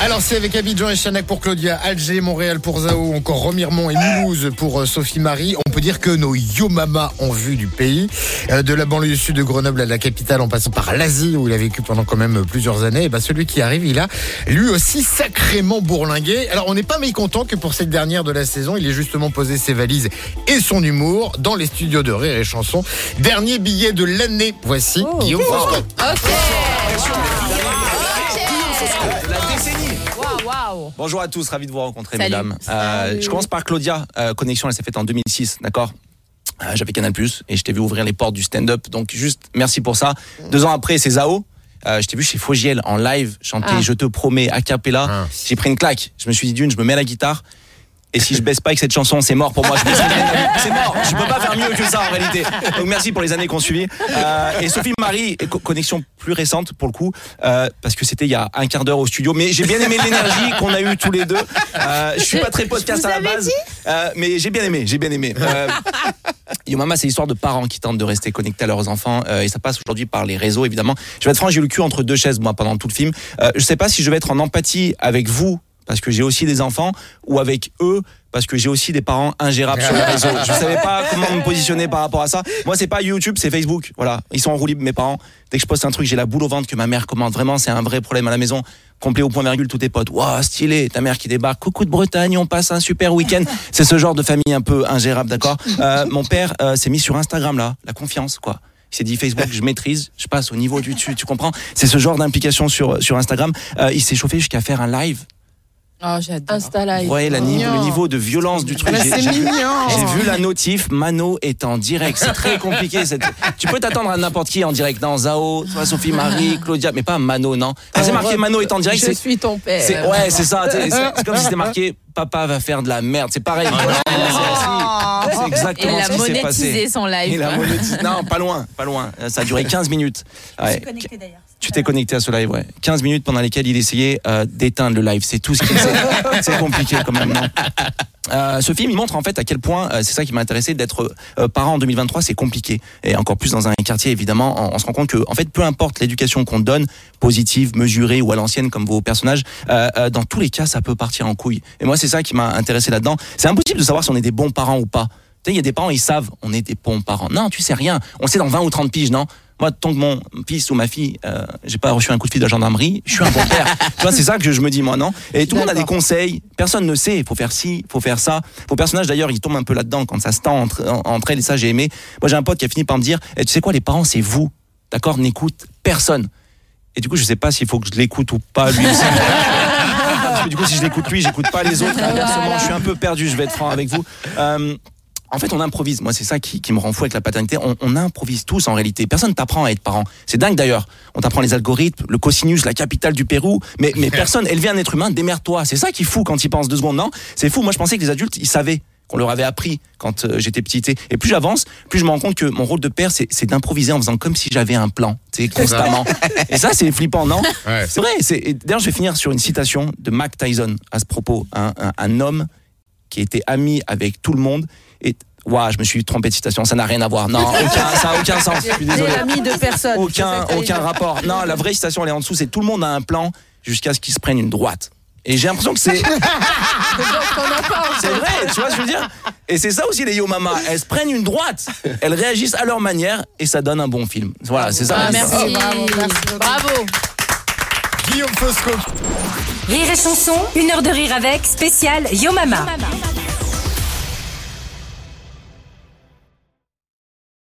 Alors c'est avec Abidjan et Chanac pour Claudia, Alger, Montréal pour Zao, encore Remiremont et Mulhouse pour euh, Sophie Marie. On peut dire que nos yo mama ont vu du pays, Euh, de la banlieue sud de Grenoble à la capitale en passant par l'Asie où il a vécu pendant quand même plusieurs années. Et ben celui qui arrive, il a lui aussi sacrément bourlingué. Alors on n'est pas mécontent que pour cette dernière de la saison, il ait justement posé ses valises et son humour dans les studios de Rire et Chanson. Dernier billet de l'année. Voici Guillaume Fosco. Bonjour à tous, ravi de vous rencontrer, Salut. mesdames. Euh, je commence par Claudia. Euh, connexion, elle s'est faite en 2006, d'accord Euh, J'avais Canal et je t'ai vu ouvrir les portes du stand-up. Donc, juste merci pour ça. Deux ans après, c'est Zao. Euh, je t'ai vu chez Fogiel en live chanter Ah. Je te promets a cappella. Ah. J'ai pris une claque. Je me suis dit d'une, je me mets à la guitare. Et si je baisse pas avec cette chanson, c'est mort pour moi. C'est mort. Je peux pas faire mieux que ça en réalité. Donc merci pour les années qu'on suivi. Euh, et Sophie Marie, co- connexion plus récente pour le coup, euh, parce que c'était il y a un quart d'heure au studio. Mais j'ai bien aimé l'énergie qu'on a eue tous les deux. Euh, je suis pas très podcast à la base, euh, mais j'ai bien aimé. J'ai bien aimé. Euh, Yo Mama, c'est l'histoire de parents qui tentent de rester connectés à leurs enfants et ça passe aujourd'hui par les réseaux évidemment. Je vais être franc, j'ai eu le cul entre deux chaises moi pendant tout le film. Je sais pas si je vais être en empathie avec vous parce que j'ai aussi des enfants ou avec eux parce que j'ai aussi des parents ingérables sur les réseaux. Je savais pas comment me positionner par rapport à ça. Moi, c'est pas YouTube, c'est Facebook. Voilà, ils sont en roue libre mes parents. Dès que je poste un truc, j'ai la boule au ventre que ma mère commente. Vraiment, c'est un vrai problème à la maison. Complet au point virgule, tous tes potes. Waouh, stylé, ta mère qui débarque. Coucou de Bretagne, on passe un super week-end. C'est ce genre de famille un peu ingérable, d'accord Euh, Mon père euh, s'est mis sur Instagram là, la confiance, quoi. Il s'est dit Facebook, je maîtrise, je passe au niveau du dessus, tu comprends? C'est ce genre d'implication sur sur Instagram. Euh, il s'est chauffé jusqu'à faire un live. Oh, j'adore. Insta Live. Vous voyez la niveau, le niveau de violence du truc. Mais J'ai- c'est j'ai- mignon. j'ai vu la notif, Mano est en direct. C'est très compliqué. cette- Tu peux t'attendre à n'importe qui en direct. Non, Zao, soit Sophie Marie, Claudia, mais pas Mano, non? Quand c'est marqué Mano est en direct, Je c'est. suis ton père. c'est- Ouais, c'est ça. C'est comme si c'était marqué Papa va faire de la merde. C'est pareil. Voilà, c'est- exactement il a ce qui s'est passé. monétisé son live. Il a monétisé. Non, pas loin, pas loin. Ça a duré 15 minutes. Ouais. Tu t'es connecté à ce live, ouais. 15 minutes pendant lesquelles il essayait euh, d'éteindre le live. C'est tout ce qu'il faisait. C'est compliqué quand même, non? Euh, ce film, il montre en fait à quel point, euh, c'est ça qui m'a intéressé, d'être euh, parent en 2023, c'est compliqué. Et encore plus dans un quartier, évidemment, on, on se rend compte que, en fait, peu importe l'éducation qu'on donne, positive, mesurée ou à l'ancienne, comme vos personnages, dans tous les cas, ça peut partir en couille. Et moi, c'est ça qui m'a intéressé là-dedans. C'est impossible de savoir si on est des bons parents ou pas. Tu sais, il y a des parents, ils savent, on est des bons parents. Non, tu sais rien. On sait dans 20 ou 30 piges, non? Moi, tant que mon fils ou ma fille, euh, j'ai pas reçu un coup de fil de la gendarmerie, je suis un bon père. tu vois, c'est ça que je me dis moi, non Et tout le monde a des conseils. Personne ne sait. Il faut faire ci, il faut faire ça. Vos personnages d'ailleurs, ils tombent un peu là-dedans quand ça se tend entre, en- entre elles. Et ça, j'ai aimé. Moi, j'ai un pote qui a fini par me dire, Eh, tu sais quoi, les parents, c'est vous. D'accord N'écoute personne. Et du coup, je sais pas s'il faut que je l'écoute ou pas lui aussi. Parce que du coup, si je l'écoute lui, j'écoute pas les autres. Inversement, je suis un peu perdu. Je vais être franc avec vous. Euh, en fait, on improvise. Moi, c'est ça qui, qui me rend fou avec la paternité. On, on improvise tous en réalité. Personne t'apprend à être parent. C'est dingue d'ailleurs. On t'apprend les algorithmes, le cosinus, la capitale du Pérou. Mais, mais personne, élever un être humain, démerde-toi. C'est ça qui est fou quand il pense deux secondes, non C'est fou. Moi, je pensais que les adultes, ils savaient qu'on leur avait appris quand euh, j'étais petit. Et plus j'avance, plus je me rends compte que mon rôle de père, c'est d'improviser en faisant comme si j'avais un plan, tu sais, constamment. Et ça, c'est flippant, non Ouais. C'est vrai. D'ailleurs, je vais finir sur une citation de Mac Tyson à ce propos. Un, un- un homme qui était ami avec tout le monde. Et Ouah, je me suis trompé de citation, ça n'a rien à voir. Non, aucun, ça n'a aucun sens. Je suis désolé. L'ami de personne. Aucun, aucun rapport. Non, la vraie citation, elle est en dessous. C'est tout le monde a un plan jusqu'à ce qu'il se prenne une droite. Et j'ai l'impression que c'est. C'est vrai, tu vois ce que je veux dire? Et c'est ça aussi les Yo Mama. Elles se prennent une droite. Elles réagissent à leur manière et ça donne un bon film. Voilà, c'est ça. Ah, merci. bravo, merci beaucoup. Bravo. Guillaume Fosco. Rire et chanson, une heure de rire avec, spécial Yo Mama.